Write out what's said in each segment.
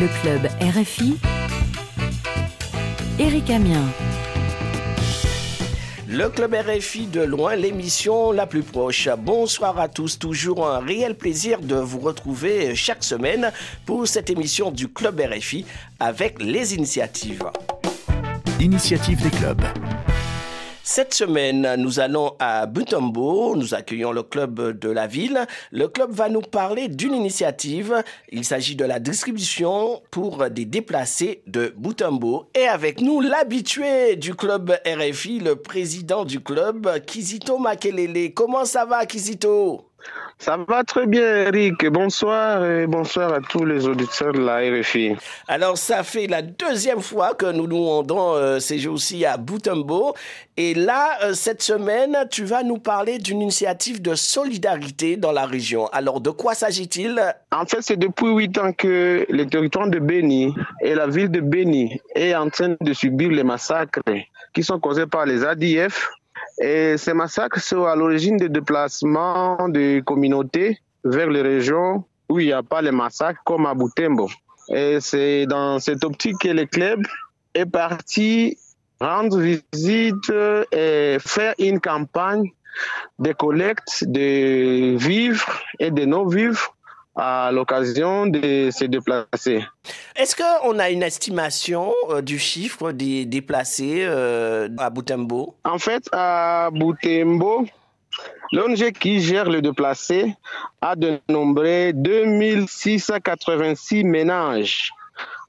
Le club RFI. Eric Amien. Le Club RFI de loin, l'émission la plus proche. Bonsoir à tous, toujours un réel plaisir de vous retrouver chaque semaine pour cette émission du Club RFI avec les initiatives. Initiative des clubs. Cette semaine, nous allons à Butembo, nous accueillons le club de la ville. Le club va nous parler d'une initiative. Il s'agit de la distribution pour des déplacés de Butembo. Et avec nous, l'habitué du club RFI, le président du club, Kizito Makelele. Comment ça va, Kizito? Ça va très bien, Eric. Bonsoir et bonsoir à tous les auditeurs de la RFI. Alors, ça fait la deuxième fois que nous nous rendons euh, ces jours-ci à Butembo. Et là, euh, cette semaine, tu vas nous parler d'une initiative de solidarité dans la région. Alors, de quoi s'agit-il? En fait, c'est depuis huit ans que le territoire de Beni et la ville de Beni est en train de subir les massacres qui sont causés par les ADF et ces massacres sont à l'origine des déplacements des communautés vers les régions où il n'y a pas les massacres, comme à Butembo. Et c'est dans cette optique que le club est parti rendre visite et faire une campagne de collecte de vivres et de non-vivres à l'occasion de se déplacer. Est-ce qu'on a une estimation euh, du chiffre des déplacés euh, à Boutembo En fait, à Boutembo, l'ONG qui gère le déplacé a dénombré 2686 ménages.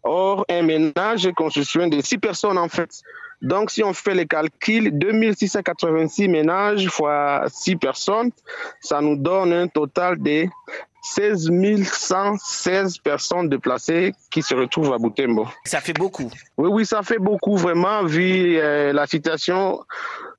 Or, un ménage est constitué de 6 personnes en fait. Donc, si on fait le calcul, 2686 ménages fois 6 personnes, ça nous donne un total de 16 116 personnes déplacées qui se retrouvent à Boutembo. Ça fait beaucoup. Oui, oui, ça fait beaucoup vraiment vu euh, la situation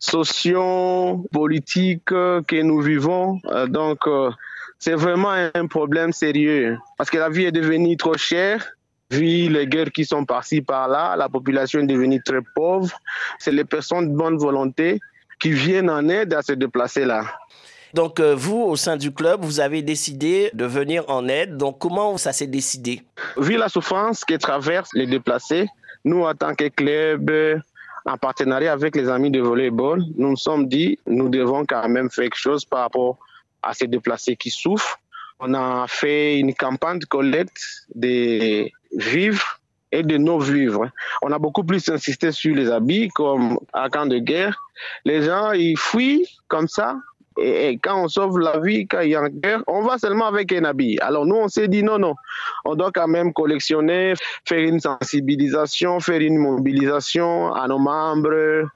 socio-politique que nous vivons. Euh, donc, euh, c'est vraiment un problème sérieux parce que la vie est devenue trop chère. Vu les guerres qui sont par-ci par-là, la population est devenue très pauvre. C'est les personnes de bonne volonté qui viennent en aide à se déplacer là. Donc euh, vous, au sein du club, vous avez décidé de venir en aide. Donc comment ça s'est décidé? Vu la souffrance que traversent les déplacés, nous, en tant que club, en partenariat avec les amis de volleyball, nous nous sommes dit, nous devons quand même faire quelque chose par rapport à ces déplacés qui souffrent. On a fait une campagne de collecte des vivres et de nos vivres. On a beaucoup plus insisté sur les habits, comme à camp de guerre. Les gens, ils fuient comme ça et, quand on sauve la vie, quand il y a une guerre, on va seulement avec un habit. Alors nous, on s'est dit non, non, on doit quand même collectionner, faire une sensibilisation, faire une mobilisation à nos membres,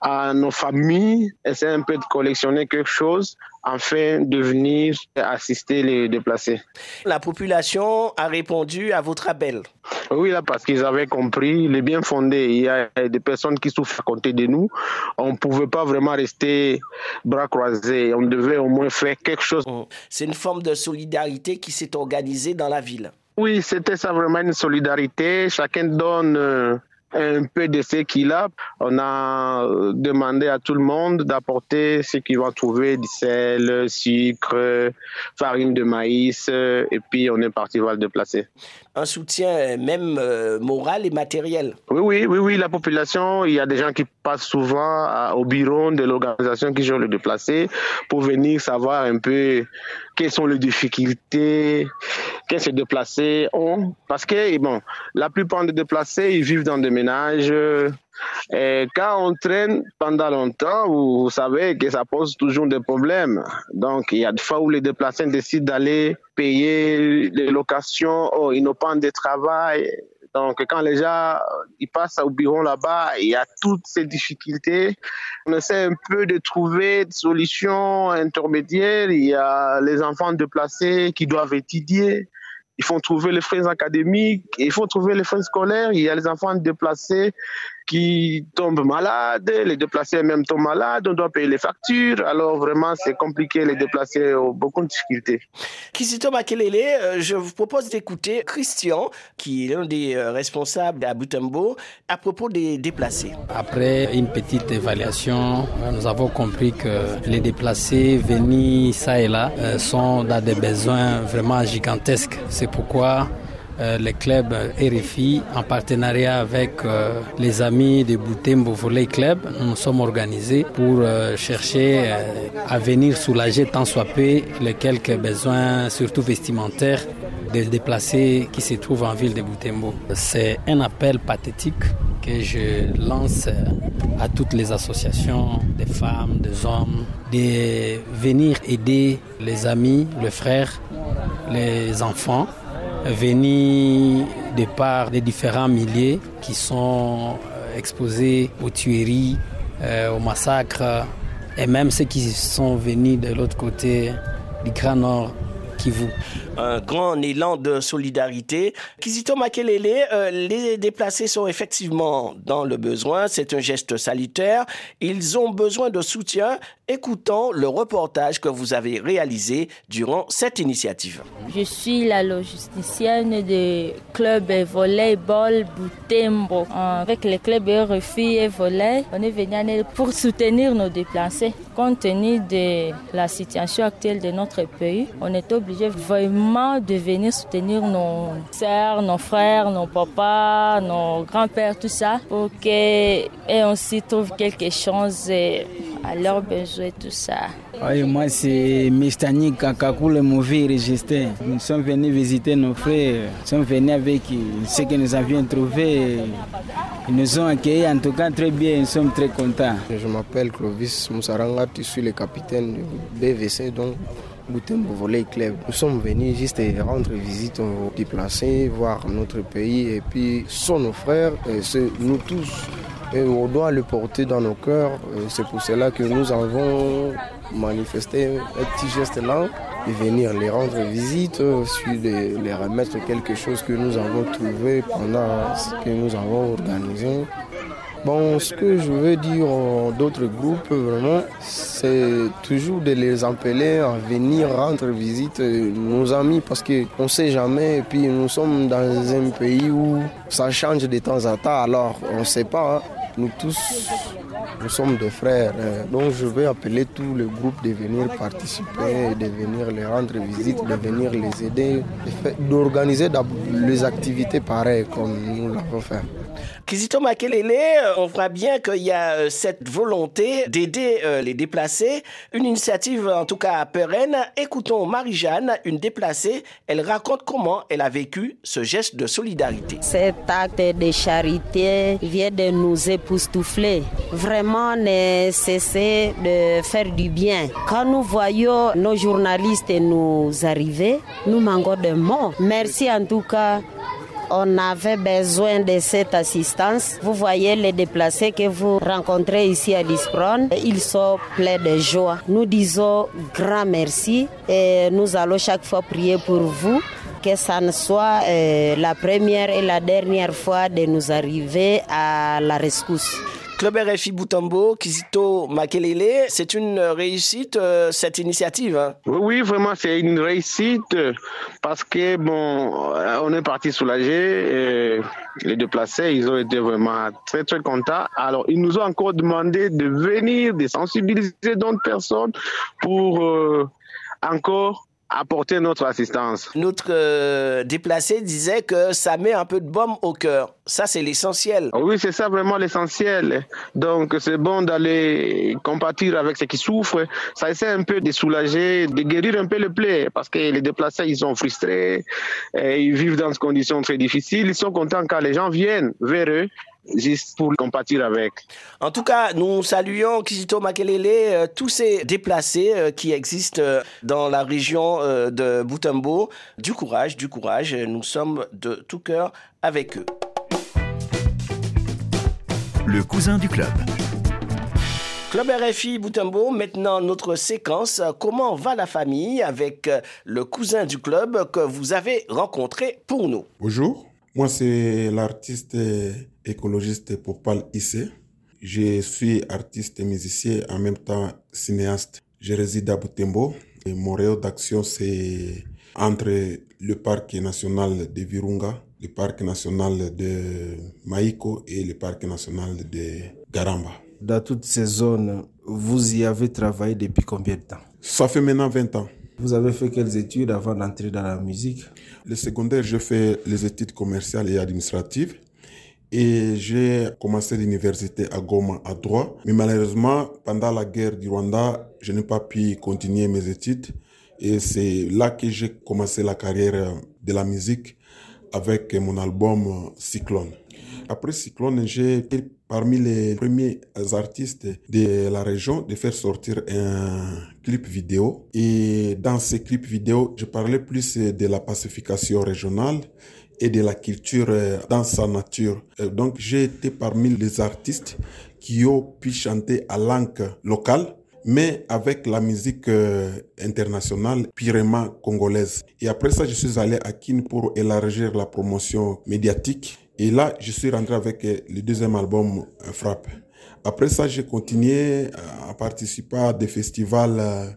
à nos familles, essayer un peu de collectionner quelque chose afin de venir assister les déplacés. La population a répondu à votre appel. Oui, là, parce qu'ils avaient compris, les bien fondé. Il y a des personnes qui souffrent à côté de nous. On ne pouvait pas vraiment rester bras croisés. On devait au moins faire quelque chose. Mmh. C'est une forme de solidarité qui s'est organisée dans la ville. Oui, c'était ça vraiment une solidarité. Chacun donne euh, un peu de ce qu'il a. On a demandé à tout le monde d'apporter ce qu'il va trouver, du sel, sucre, farine de maïs, et puis on est parti voir le déplacer. Un soutien même euh, moral et matériel. Oui, oui, oui, oui, la population, il y a des gens qui passent souvent au bureau de l'organisation qui gère le déplacé pour venir savoir un peu quelles sont les difficultés que ces déplacés ont. Parce que, bon, la plupart des déplacés, ils vivent dans des ménages. Et quand on traîne pendant longtemps, vous, savez que ça pose toujours des problèmes. Donc, il y a des fois où les déplacés décident d'aller payer les locations, oh, ils n'ont pas de travail. Donc, quand les gens ils passent au bureau là-bas, il y a toutes ces difficultés. On essaie un peu de trouver des solutions intermédiaires. Il y a les enfants déplacés qui doivent étudier il faut trouver les frais académiques, il faut trouver les frais scolaires, il y a les enfants déplacés qui tombent malades, les déplacés même tombent malades, on doit payer les factures, alors vraiment c'est compliqué, les déplacés ont beaucoup de difficultés. Kizito Makelele, euh, je vous propose d'écouter Christian, qui est l'un des euh, responsables à Butembo, à propos des déplacés. Après une petite évaluation, nous avons compris que les déplacés venus ça et là euh, sont dans des besoins vraiment gigantesques. C'est pourquoi euh, le club RFI, en partenariat avec euh, les amis de Boutembo Volley Club, nous nous sommes organisés pour euh, chercher à venir soulager tant soit peu les quelques besoins, surtout vestimentaires, des déplacés qui se trouvent en ville de Boutembo. C'est un appel pathétique que je lance à toutes les associations des femmes, des hommes, de venir aider les amis, les frères, les enfants, venir de par des différents milliers qui sont exposés aux tueries, aux massacres, et même ceux qui sont venus de l'autre côté du Grand Nord Kivu un grand élan de solidarité. Kizito Makelele, euh, les déplacés sont effectivement dans le besoin. C'est un geste salutaire. Ils ont besoin de soutien. Écoutons le reportage que vous avez réalisé durant cette initiative. Je suis la logisticienne du club volleyball Boutembo. Avec le club Refus et Volley, on est venu pour soutenir nos déplacés. Compte tenu de la situation actuelle de notre pays, on est obligé vraiment de venir soutenir nos sœurs, nos frères, nos papas, nos grands-pères, tout ça, pour qu'on s'y trouve quelque chose à leurs besoins, tout ça. Oui, moi c'est Mistani Kakakoule Mouvi Registé. Nous sommes venus visiter nos frères, nous sommes venus avec ce que nous avions trouvé. Ils nous ont accueillis en tout cas très bien, nous sommes très contents. Je m'appelle Clovis Moussaranga, je suis le capitaine du BVC, donc Boutembo Volley Club. Nous sommes venus juste rendre visite aux déplacés, voir notre pays et puis sont nos frères, et nous tous. Et on doit le porter dans nos cœurs. C'est pour cela que nous avons manifesté un petit geste là de venir les rendre visite, puis de les remettre quelque chose que nous avons trouvé pendant ce que nous avons organisé. Bon, ce que je veux dire d'autres groupes, vraiment, c'est toujours de les appeler à venir rendre visite nos amis parce qu'on ne sait jamais. Et puis nous sommes dans un pays où ça change de temps en temps, alors on ne sait pas. Hein. Nous tous, nous sommes des frères. Donc je vais appeler tous les groupes de venir participer, de venir les rendre visite, de venir les aider, d'organiser les activités pareilles comme nous l'avons fait. Kizito Makelele, on voit bien qu'il y a cette volonté d'aider les déplacés, une initiative en tout cas pérenne. Écoutons Marie-Jeanne, une déplacée, elle raconte comment elle a vécu ce geste de solidarité. Cet acte de charité vient de nous époustoufler. Vraiment, ne cesser de faire du bien. Quand nous voyons nos journalistes nous arriver, nous manquons de mots. Merci en tout cas on avait besoin de cette assistance. Vous voyez les déplacés que vous rencontrez ici à Lispron, ils sont pleins de joie. Nous disons grand merci et nous allons chaque fois prier pour vous que ça ne soit euh, la première et la dernière fois de nous arriver à la rescousse. Club RFI Boutambo, Kizito Makelele, c'est une réussite euh, cette initiative. Hein? Oui, vraiment c'est une réussite parce que bon, on est parti soulagé. Les déplacés, ils ont été vraiment très très contents. Alors ils nous ont encore demandé de venir, de sensibiliser d'autres personnes pour euh, encore apporter notre assistance. Notre euh, déplacé disait que ça met un peu de baume au cœur. Ça, c'est l'essentiel. Oui, c'est ça vraiment l'essentiel. Donc, c'est bon d'aller compatir avec ceux qui souffrent. Ça essaie un peu de soulager, de guérir un peu le plaie, parce que les déplacés, ils sont frustrés, et ils vivent dans des conditions très difficiles. Ils sont contents quand les gens viennent vers eux juste pour compatir avec. En tout cas, nous saluons Kizito Makelele, euh, tous ces déplacés euh, qui existent euh, dans la région euh, de Boutembo. Du courage, du courage. Nous sommes de tout cœur avec eux. Le cousin du club. Club RFI Boutembo, maintenant notre séquence Comment va la famille avec le cousin du club que vous avez rencontré pour nous? Bonjour, moi c'est l'artiste écologiste Popal Issé. Je suis artiste et musicien en même temps cinéaste. Je réside à Boutembo et mon rayon d'action c'est entre le parc national de Virunga, le parc national de Maïko et le parc national de Garamba. Dans toutes ces zones, vous y avez travaillé depuis combien de temps? Ça fait maintenant 20 ans. Vous avez fait quelles études avant d'entrer dans la musique? Le secondaire, j'ai fait les études commerciales et administratives. Et j'ai commencé l'université à Goma à droit. Mais malheureusement, pendant la guerre du Rwanda, je n'ai pas pu continuer mes études. Et c'est là que j'ai commencé la carrière de la musique avec mon album Cyclone. Après Cyclone, j'ai été parmi les premiers artistes de la région de faire sortir un clip vidéo. Et dans ce clip vidéo, je parlais plus de la pacification régionale et de la culture dans sa nature. Donc j'ai été parmi les artistes qui ont pu chanter à langue locale mais avec la musique internationale purement congolaise. Et après ça, je suis allé à Kin pour élargir la promotion médiatique. Et là, je suis rentré avec le deuxième album Frappe. Après ça, j'ai continué à participer à des festivals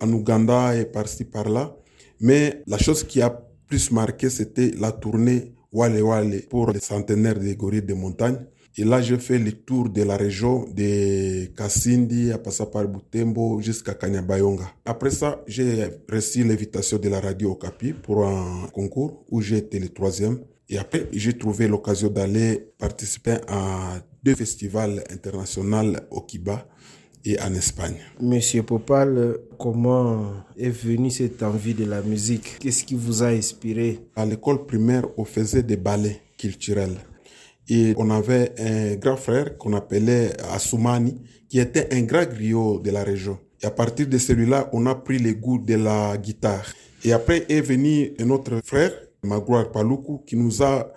en Ouganda et par-ci par-là. Mais la chose qui a plus marqué, c'était la tournée Wale Wale pour les centenaires des gorilles de montagne. Et là, j'ai fait le tour de la région de Kassindi, à passer par Butembo jusqu'à Kanyabayonga. Après ça, j'ai reçu l'invitation de la radio Okapi pour un concours où j'ai été le troisième. Et après, j'ai trouvé l'occasion d'aller participer à deux festivals internationaux au Kiba et en Espagne. Monsieur Popal, comment est venue cette envie de la musique? Qu'est-ce qui vous a inspiré? À l'école primaire, on faisait des ballets culturels. Et on avait un grand frère qu'on appelait Assoumani, qui était un grand griot de la région. Et à partir de celui-là, on a pris le goût de la guitare. Et après est venu un autre frère, Magloire Paloukou, qui nous a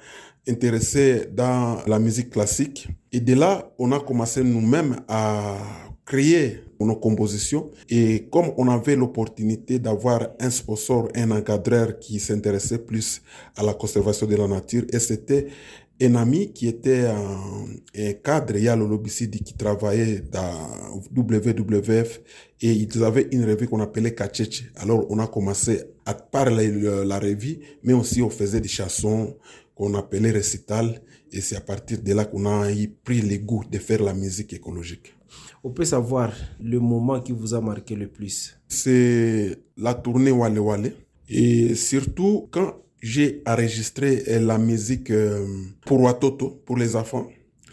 intéressés dans la musique classique. Et de là, on a commencé nous-mêmes à créer nos compositions. Et comme on avait l'opportunité d'avoir un sponsor, un encadreur qui s'intéressait plus à la conservation de la nature, et c'était un ami qui était un, un cadre, Yalo Lobisidi, qui travaillait dans WWF et ils avaient une revue qu'on appelait Kacheche. Alors on a commencé à parler de la revue, mais aussi on faisait des chansons qu'on appelait récital et c'est à partir de là qu'on a pris le goût de faire la musique écologique. On peut savoir le moment qui vous a marqué le plus? C'est la tournée Wale Wale et surtout quand j'ai enregistré la musique pour Watoto, pour les enfants.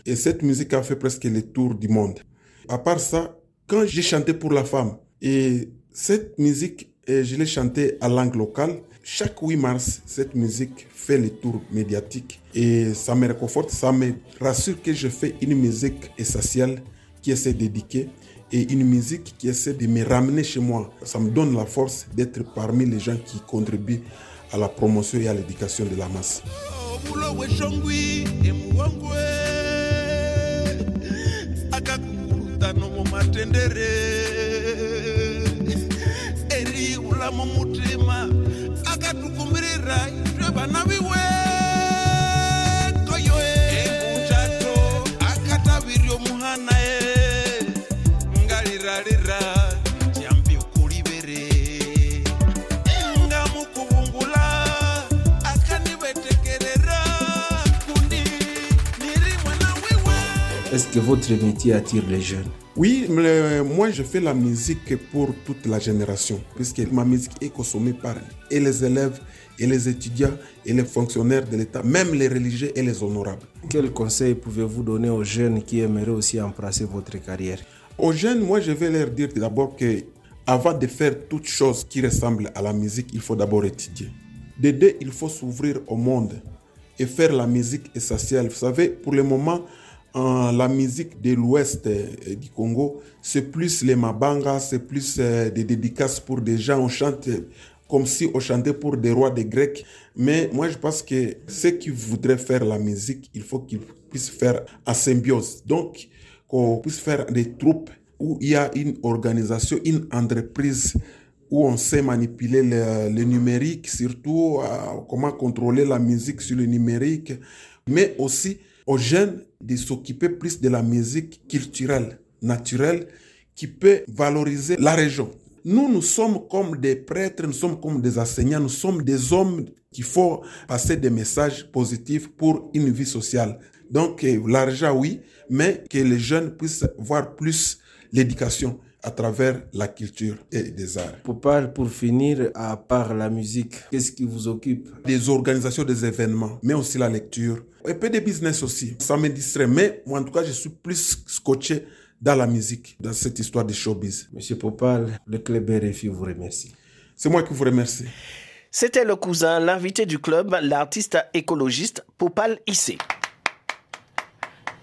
Et cette musique a fait presque le tour du monde. À part ça, quand j'ai chanté pour la femme, et cette musique, je l'ai chantée à langue locale, chaque 8 mars, cette musique fait le tour médiatique. Et ça me réconforte, ça me rassure que je fais une musique essentielle qui essaie d'éduquer et une musique qui essaie de me ramener chez moi. Ça me donne la force d'être parmi les gens qui contribuent à la promotion et à l'éducation de la masse. Est-ce que votre métier attire les jeunes? Oui, mais moi je fais la musique pour toute la génération, puisque ma musique est consommée par et les élèves, et les étudiants, et les fonctionnaires de l'État, même les religieux et les honorables. Quel conseil pouvez-vous donner aux jeunes qui aimeraient aussi embrasser votre carrière? Aux jeunes, moi je vais leur dire d'abord que avant de faire toute chose qui ressemble à la musique, il faut d'abord étudier. De il faut s'ouvrir au monde et faire la musique essentielle. Vous savez, pour le moment, en la musique de l'ouest du Congo, c'est plus les mabanga, c'est plus des dédicaces pour des gens. On chante comme si on chantait pour des rois des Grecs. Mais moi, je pense que ceux qui voudraient faire la musique, il faut qu'ils puissent faire en symbiose. Donc, qu'on puisse faire des troupes où il y a une organisation, une entreprise où on sait manipuler le, numérique, surtout euh, comment contrôler la musique sur le numérique, mais aussi aux jeunes de s'occuper plus de la musique culturelle, naturelle, qui peut valoriser la région. Nous, nous sommes comme des prêtres, nous sommes comme des enseignants, nous sommes des hommes qui font passer des messages positifs pour une vie sociale. Donc, l'argent, oui, mais que les jeunes puissent voir plus l'éducation. à travers la culture et des arts. Popal, pour finir, à part la musique, qu'est-ce qui vous occupe? Des organisations des événements, mais aussi la lecture. Un peu de business aussi. Ça me distrait, mais moi, en tout cas, je suis plus scotché dans la musique, dans cette histoire de showbiz. Monsieur Popal, le club RFI vous remercie. C'est moi qui vous remercie. C'était le cousin, l'invité du club, l'artiste écologiste Popal Issé.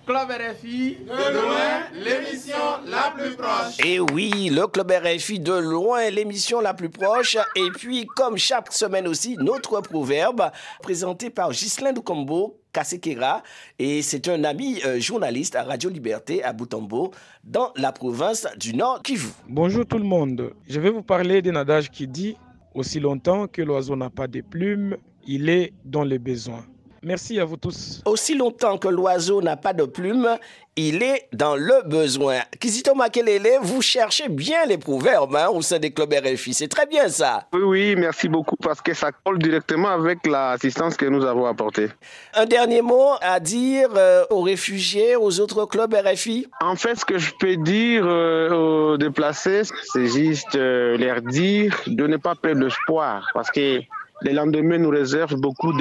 Club RFI, de loin, l'émission la plus proche. Et oui, le Club RFI de loin, l'émission la plus proche. Et puis, comme chaque semaine aussi, notre proverbe, présenté par Ghislain Dukombo, Kasekera. Et c'est un ami euh, journaliste à Radio Liberté à Boutambo, dans la province du Nord Kivu. Bonjour tout le monde. Je vais vous parler d'un adage qui dit Aussi longtemps que l'oiseau n'a pas de plumes, il est dans les besoins. Merci à vous tous. Aussi longtemps que l'oiseau n'a pas de plumes, il est dans le besoin. Kizito Makelele, vous cherchez bien les proverbes hein, au sein des clubs RFI. C'est très bien ça. Oui, oui, merci beaucoup parce que ça colle directement avec l'assistance que nous avons apportée. Un dernier mot à dire euh, aux réfugiés, aux autres clubs RFI En fait, ce que je peux dire euh, aux déplacés, c'est juste euh, leur dire de ne pas perdre l'espoir parce que les lendemains nous réservent beaucoup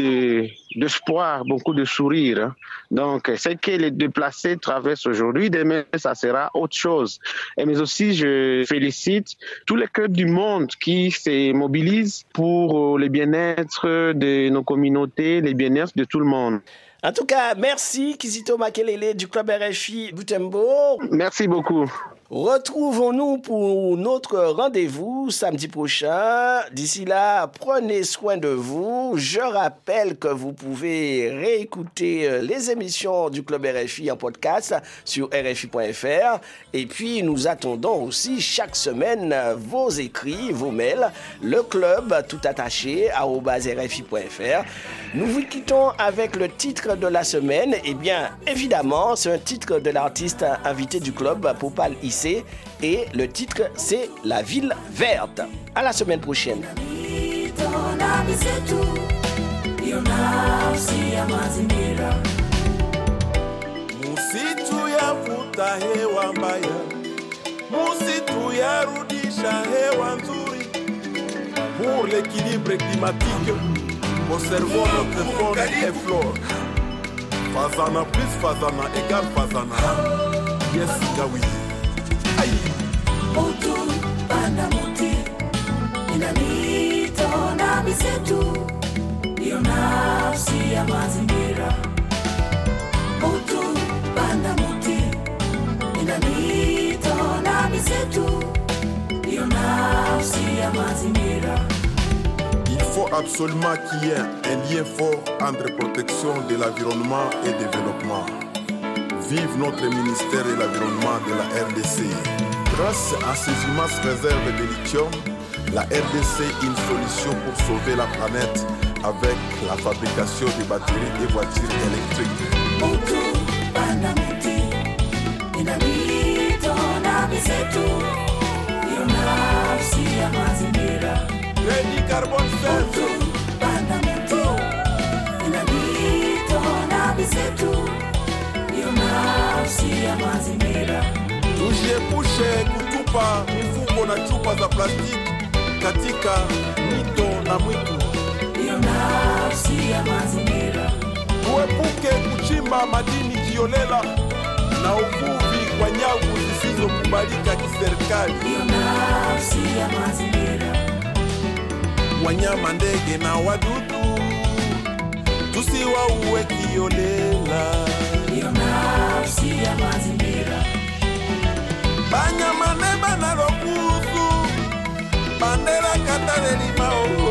d'espoir, beaucoup de sourires. Donc, ce que les déplacés traversent aujourd'hui, demain, ça sera autre chose. Et mais aussi, je félicite tous les cœurs du monde qui se mobilisent pour le bien-être de nos communautés, le bien-être de tout le monde. En tout cas, merci Kizito Makelele du club RFI Butembo. Merci beaucoup. Retrouvons-nous pour notre rendez-vous samedi prochain. D'ici là, prenez soin de vous. Je rappelle que vous pouvez réécouter les émissions du Club RFI en podcast sur rfi.fr. Et puis, nous attendons aussi chaque semaine vos écrits, vos mails. Le club tout attaché à rfi.fr. Nous vous quittons avec le titre de la semaine. Eh bien, évidemment, c'est un titre de l'artiste invité du club, Popal Et le titre, c'est La ville verte. À la semaine prochaine. Musitu yavuta hewa mbaya, musitu yarudisha hewa nzuri. Pour l'équilibre climatique, conservons notre faune et flore. Fazana plus Fazana égale Fazana. Yes, Gawi. Il faut absolument qu'il y ait un lien fort entre protection de l'environnement et développement. Vive notre ministère de l'Environnement de la RDC. Grâce à ces immenses réserves de lithium, la RDC est une solution pour sauver la planète avec la fabrication de batteries et voitures électriques. Tujiepushe kutupa mifuko na chupa za plastiki katika mito na mwitu. Mazingira. Tuepuke kuchimba madini kiolela na uvuvi kwa nyavu zisizokubalika kiserikali. Mazingira. Wanyama, ndege na wadudu tusiwauwe kiolela. Hiyo nafsi ya banyama nde bana lokusu bandela kata lelima ou